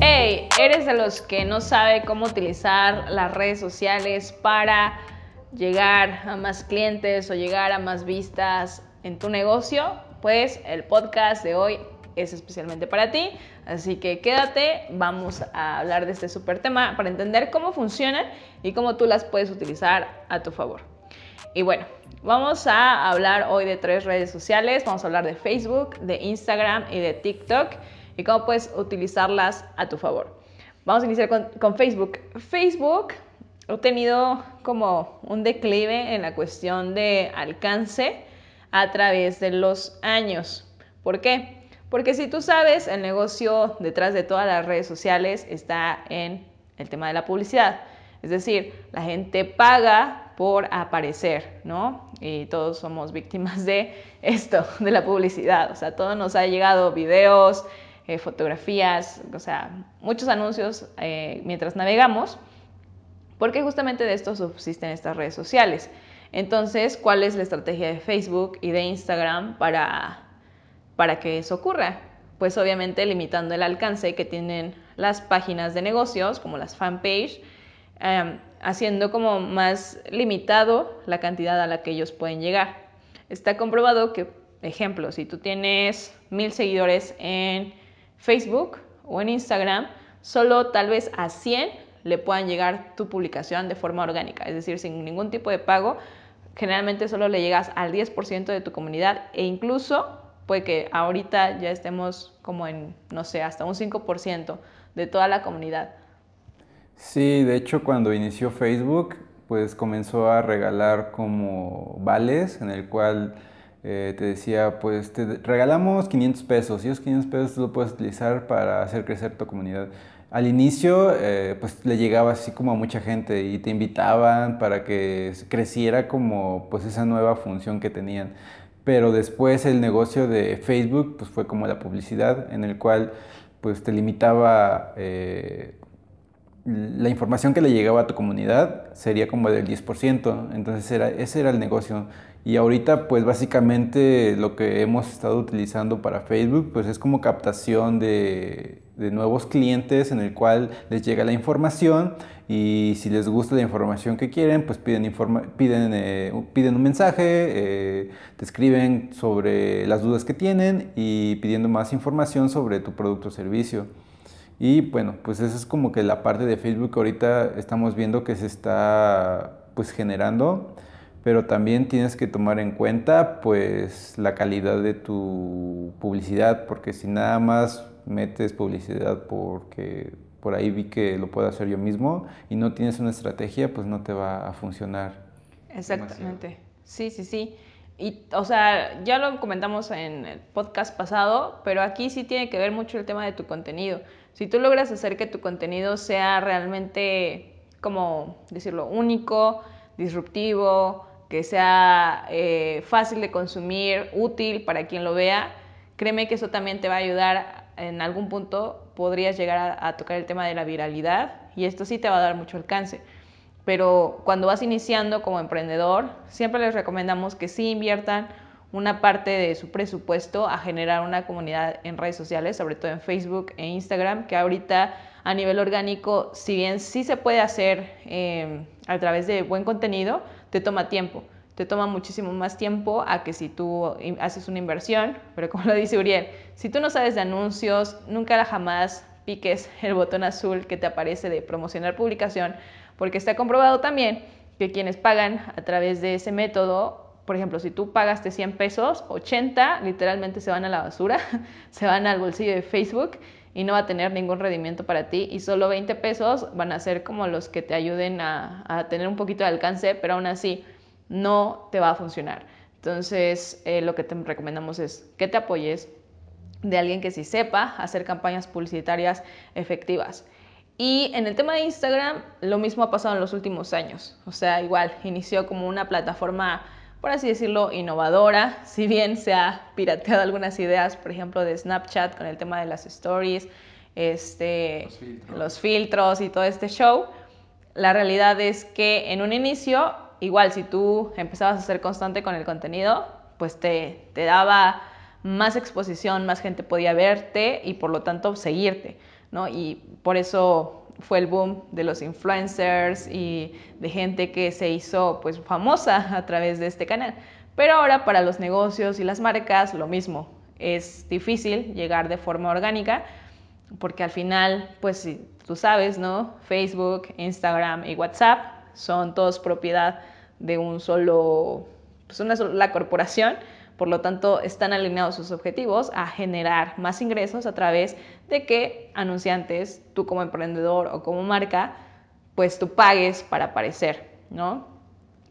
Hey, ¿eres de los que no sabe cómo utilizar las redes sociales para llegar a más clientes o llegar a más vistas en tu negocio? Pues el podcast de hoy es especialmente para ti. Así que quédate, vamos a hablar de este súper tema para entender cómo funcionan y cómo tú las puedes utilizar a tu favor. Y bueno, vamos a hablar hoy de tres redes sociales. Vamos a hablar de Facebook, de Instagram y de TikTok y cómo puedes utilizarlas a tu favor. Vamos a iniciar con, con Facebook. Facebook ha tenido como un declive en la cuestión de alcance a través de los años. ¿Por qué? Porque si tú sabes, el negocio detrás de todas las redes sociales está en el tema de la publicidad. Es decir, la gente paga por aparecer, ¿no? Y todos somos víctimas de esto, de la publicidad. O sea, todo nos ha llegado videos, eh, fotografías, o sea, muchos anuncios eh, mientras navegamos, porque justamente de esto subsisten estas redes sociales. Entonces, ¿cuál es la estrategia de Facebook y de Instagram para para que eso ocurra? Pues obviamente limitando el alcance que tienen las páginas de negocios, como las fanpage, em, haciendo como más limitado la cantidad a la que ellos pueden llegar. Está comprobado que, ejemplo, si tú tienes mil seguidores en Facebook o en Instagram, solo tal vez a 100 le puedan llegar tu publicación de forma orgánica, es decir, sin ningún tipo de pago. Generalmente solo le llegas al 10% de tu comunidad e incluso puede que ahorita ya estemos como en, no sé, hasta un 5% de toda la comunidad. Sí, de hecho cuando inició Facebook, pues comenzó a regalar como vales en el cual eh, te decía, pues te regalamos 500 pesos y esos 500 pesos lo puedes utilizar para hacer crecer tu comunidad. Al inicio, eh, pues le llegaba así como a mucha gente y te invitaban para que creciera como pues esa nueva función que tenían pero después el negocio de Facebook pues fue como la publicidad en el cual pues te limitaba eh, la información que le llegaba a tu comunidad sería como del 10%, entonces era, ese era el negocio. Y ahorita pues básicamente lo que hemos estado utilizando para Facebook pues es como captación de, nuevos clientes en el cual les llega la información y si les gusta la información que quieren, pues piden, piden, eh, piden un mensaje, eh, te escriben sobre las dudas que tienen y pidiendo más información sobre tu producto o servicio. Y bueno, pues esa es como que la parte de Facebook ahorita estamos viendo que se está pues generando, pero también tienes que tomar en cuenta pues la calidad de tu publicidad, porque si nada más metes publicidad porque por ahí vi que lo puedo hacer yo mismo y no tienes una estrategia, pues no te va a funcionar. Exactamente. Sí, sí, sí. Y, o sea, ya lo comentamos en el podcast pasado, pero aquí sí tiene que ver mucho el tema de tu contenido. Si tú logras hacer que tu contenido sea realmente, como decirlo, único, disruptivo, que sea eh, fácil de consumir, útil para quien lo vea, créeme que eso también te va a ayudar en algún punto podrías llegar a, tocar el tema de la viralidad y esto sí te va a dar mucho alcance. Pero cuando vas iniciando como emprendedor, siempre les recomendamos que sí inviertan una parte de su presupuesto a generar una comunidad en redes sociales, sobre todo en Facebook e Instagram, que ahorita a nivel orgánico, si bien sí se puede hacer eh, a través de buen contenido, te toma tiempo. Te toma muchísimo más tiempo a que si tú haces una inversión, pero como lo dice Uriel, si tú no sabes de anuncios, nunca jamás piques el botón azul que te aparece de promocionar publicación, porque está comprobado también que quienes pagan a través de ese método, por ejemplo, si tú pagaste 100 pesos, 80 literalmente se van a la basura, se van al bolsillo de Facebook y no va a tener ningún rendimiento para ti y solo 20 pesos van a ser como los que te ayuden a, tener un poquito de alcance, pero aún así no te va a funcionar. Entonces, eh, lo que te recomendamos es que te apoyes de alguien que sí sepa hacer campañas publicitarias efectivas. Y en el tema de Instagram, lo mismo ha pasado en los últimos años. O sea, igual, inició como una plataforma, por así decirlo, innovadora. Si bien se ha pirateado algunas ideas, por ejemplo, de Snapchat con el tema de las stories, este, los filtros y todo este show, la realidad es que en un inicio igual si tú empezabas a ser constante con el contenido, pues te, te daba más exposición, más gente podía verte y por lo tanto seguirte, ¿no? Y por eso fue el boom de los influencers y de gente que se hizo pues famosa a través de este canal. Pero ahora para los negocios y las marcas lo mismo. Es difícil llegar de forma orgánica porque al final, pues tú sabes, ¿no? Facebook, Instagram y WhatsApp son todos propiedad de un solo, pues una sola corporación por lo tanto, están alineados sus objetivos a generar más ingresos a través de que anunciantes, tú como emprendedor o como marca, pues tú pagues para aparecer, ¿no?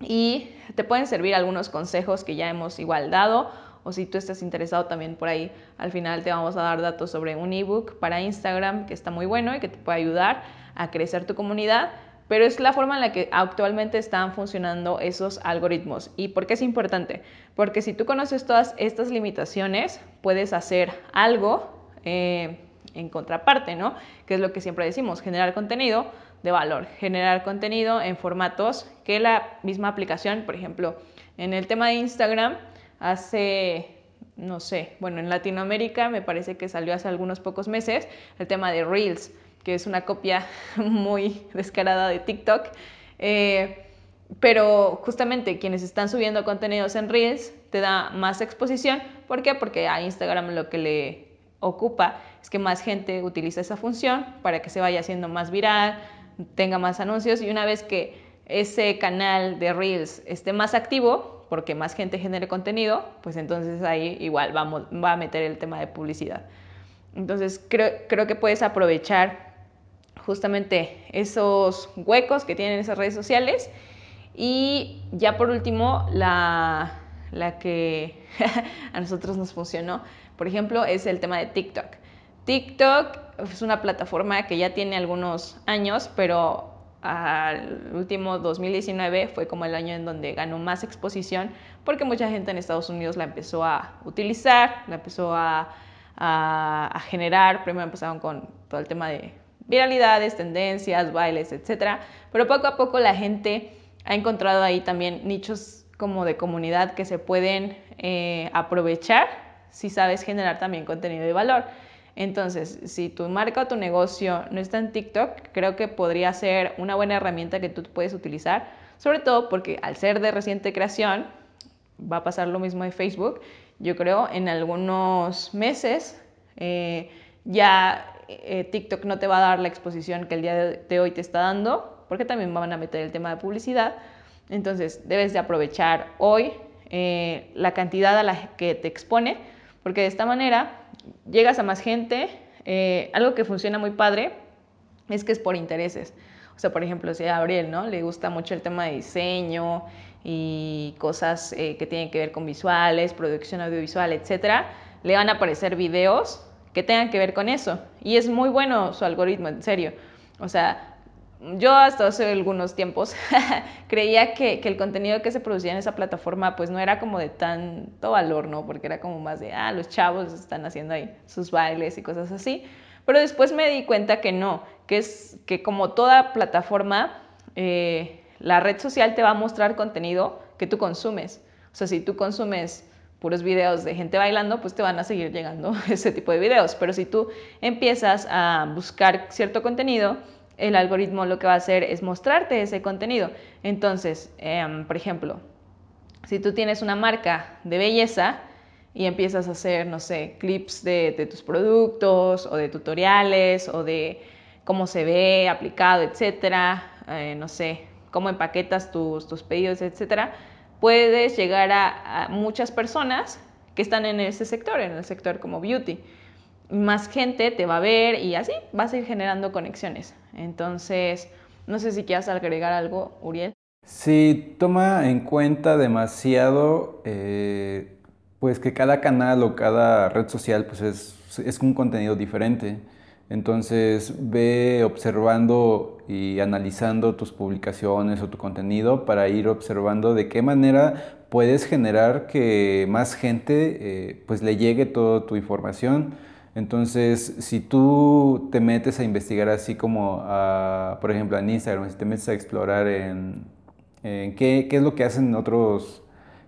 Y te pueden servir algunos consejos que ya hemos igual dado o si tú estás interesado también por ahí, al final te vamos a dar datos sobre un ebook para Instagram que está muy bueno y que te puede ayudar a crecer tu comunidad pero es la forma en la que actualmente están funcionando esos algoritmos. ¿Y por qué es importante? Porque si tú conoces todas estas limitaciones, puedes hacer algo eh, en contraparte, ¿no? Que es lo que siempre decimos, generar contenido de valor, generar contenido en formatos que la misma aplicación, por ejemplo, en el tema de Instagram, hace no sé, bueno, en Latinoamérica me parece que salió hace algunos pocos meses el tema de Reels que es una copia muy descarada de TikTok. Eh, pero justamente quienes están subiendo contenidos en Reels te da más exposición. ¿Por qué? Porque a Instagram lo que le ocupa es que más gente utilice esa función para que se vaya haciendo más viral, tenga más anuncios y una vez que ese canal de Reels esté más activo, porque más gente genere contenido, pues entonces ahí igual va a meter el tema de publicidad. Entonces creo, creo que puedes aprovechar justamente esos huecos que tienen esas redes sociales. Y ya por último, la, la que a nosotros nos funcionó, por ejemplo, es el tema de TikTok. TikTok es una plataforma que ya tiene algunos años, pero al último 2019 fue como el año en donde ganó más exposición porque mucha gente en Estados Unidos la empezó a utilizar, la empezó a, a, a generar. Primero empezaron con todo el tema de viralidades, tendencias, bailes, etc. Pero poco a poco la gente ha encontrado ahí también nichos como de comunidad que se pueden eh, aprovechar si sabes generar también contenido de valor. Entonces, si tu marca o tu negocio no está en TikTok, creo que podría ser una buena herramienta que tú puedes utilizar, sobre todo porque al ser de reciente creación, va a pasar lo mismo de Facebook, yo creo en algunos meses eh, ya eh, TikTok no te va a dar la exposición que el día de hoy te está dando, porque también van a meter el tema de publicidad. Entonces, debes de aprovechar hoy eh, la cantidad a la que te expone, porque de esta manera llegas a más gente. Eh, algo que funciona muy padre es que es por intereses. O sea, por ejemplo, si a Gabriel ¿no? le gusta mucho el tema de diseño y cosas que tienen que ver con visuales, producción audiovisual, etcétera, le van a aparecer videos que tengan que ver con eso. Y es muy bueno su algoritmo, en serio. O sea, yo hasta hace algunos tiempos creía que, que, el contenido que se producía en esa plataforma pues no era como de tanto valor, ¿no? Porque era como más de, ah, los chavos están haciendo ahí sus bailes y cosas así. Pero después me di cuenta que no, que es que como toda plataforma, eh, la red social te va a mostrar contenido que tú consumes. O sea, si tú consumes puros videos de gente bailando, pues te van a seguir llegando ese tipo de videos. Pero si tú empiezas a buscar cierto contenido, el algoritmo lo que va a hacer es mostrarte ese contenido. Entonces, em, por ejemplo, si tú tienes una marca de belleza y empiezas a hacer, no sé, clips de, tus productos o de tutoriales o de cómo se ve aplicado, etcétera, eh, no sé, cómo empaquetas tus, tus pedidos, etcétera, puedes llegar a, muchas personas que están en ese sector, en el sector como beauty. Más gente te va a ver y así vas a ir generando conexiones. Entonces, no sé si quieras agregar algo, Uriel. Sí, toma en cuenta demasiado, eh, pues que cada canal o cada red social pues es, es un contenido diferente. Entonces ve observando y analizando tus publicaciones o tu contenido para ir observando de qué manera puedes generar que más gente eh, pues le llegue toda tu información. Entonces, si tú te metes a investigar así como, por ejemplo, en Instagram, si te metes a explorar en, qué, qué, es lo que hacen otros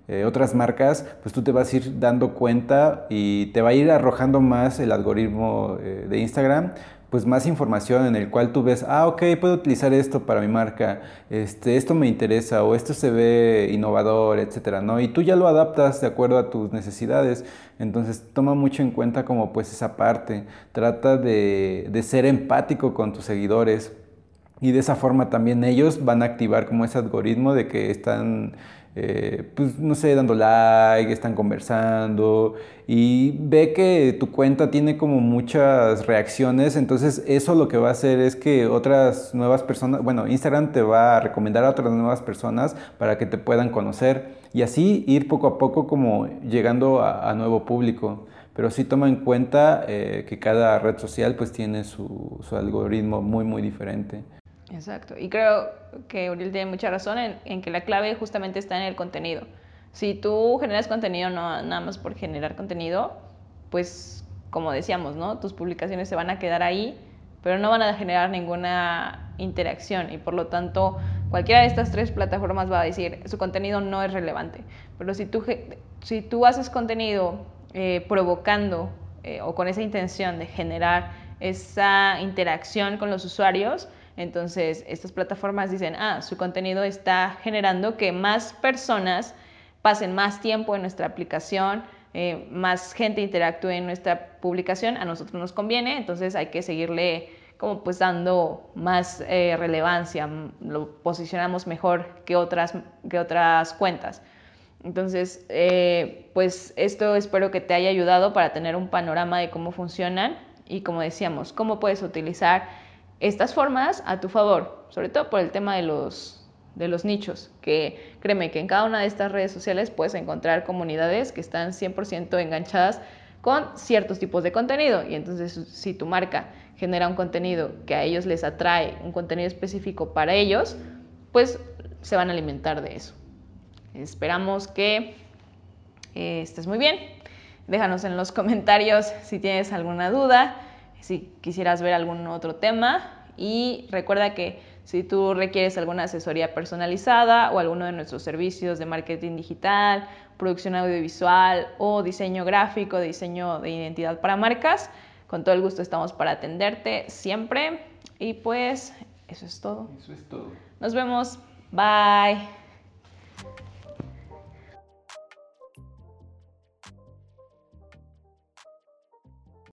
eh, otras marcas, pues tú te vas a ir dando cuenta y te va a ir arrojando más el algoritmo eh, de Instagram pues más información en el cual tú ves, ah, ok, puedo utilizar esto para mi marca, este, esto me interesa o esto se ve innovador, etcétera, ¿no? Y tú ya lo adaptas de acuerdo a tus necesidades. Entonces toma mucho en cuenta como pues esa parte. Trata de, de ser empático con tus seguidores. Y de esa forma también ellos van a activar como ese algoritmo de que están eh, pues no sé, dando like, están conversando y ve que tu cuenta tiene como muchas reacciones, entonces eso lo que va a hacer es que otras nuevas personas, bueno, Instagram te va a recomendar a otras nuevas personas para que te puedan conocer y así ir poco a poco como llegando a, nuevo público. Pero sí toma en cuenta eh, que cada red social pues tiene su, su algoritmo muy muy diferente. Exacto. Y creo que Uriel tiene mucha razón en, que la clave justamente está en el contenido. Si tú generas contenido no nada más por generar contenido, pues como decíamos, ¿no? Tus publicaciones se van a quedar ahí, pero no van a generar ninguna interacción y por lo tanto cualquiera de estas tres plataformas va a decir su contenido no es relevante. Pero si tú, si tú haces contenido eh, provocando eh, o con esa intención de generar esa interacción con los usuarios, entonces, estas plataformas dicen, ah, su contenido está generando que más personas pasen más tiempo en nuestra aplicación, eh, más gente interactúe en nuestra publicación, a nosotros nos conviene, entonces hay que seguirle como pues dando más eh, relevancia, lo posicionamos mejor que otras, que otras cuentas. Entonces, eh, pues esto espero que te haya ayudado para tener un panorama de cómo funcionan y como decíamos, cómo puedes utilizar estas formas a tu favor, sobre todo por el tema de los, de los nichos, que créeme que en cada una de estas redes sociales puedes encontrar comunidades que están 100% enganchadas con ciertos tipos de contenido y entonces si tu marca genera un contenido que a ellos les atrae, un contenido específico para ellos, pues se van a alimentar de eso. Esperamos que eh, estés muy bien. Déjanos en los comentarios si tienes alguna duda si quisieras ver algún otro tema. Y recuerda que si tú requieres alguna asesoría personalizada o alguno de nuestros servicios de marketing digital, producción audiovisual o diseño gráfico, diseño de identidad para marcas, con todo el gusto estamos para atenderte siempre. Y pues eso es todo. Eso es todo. Nos vemos. Bye.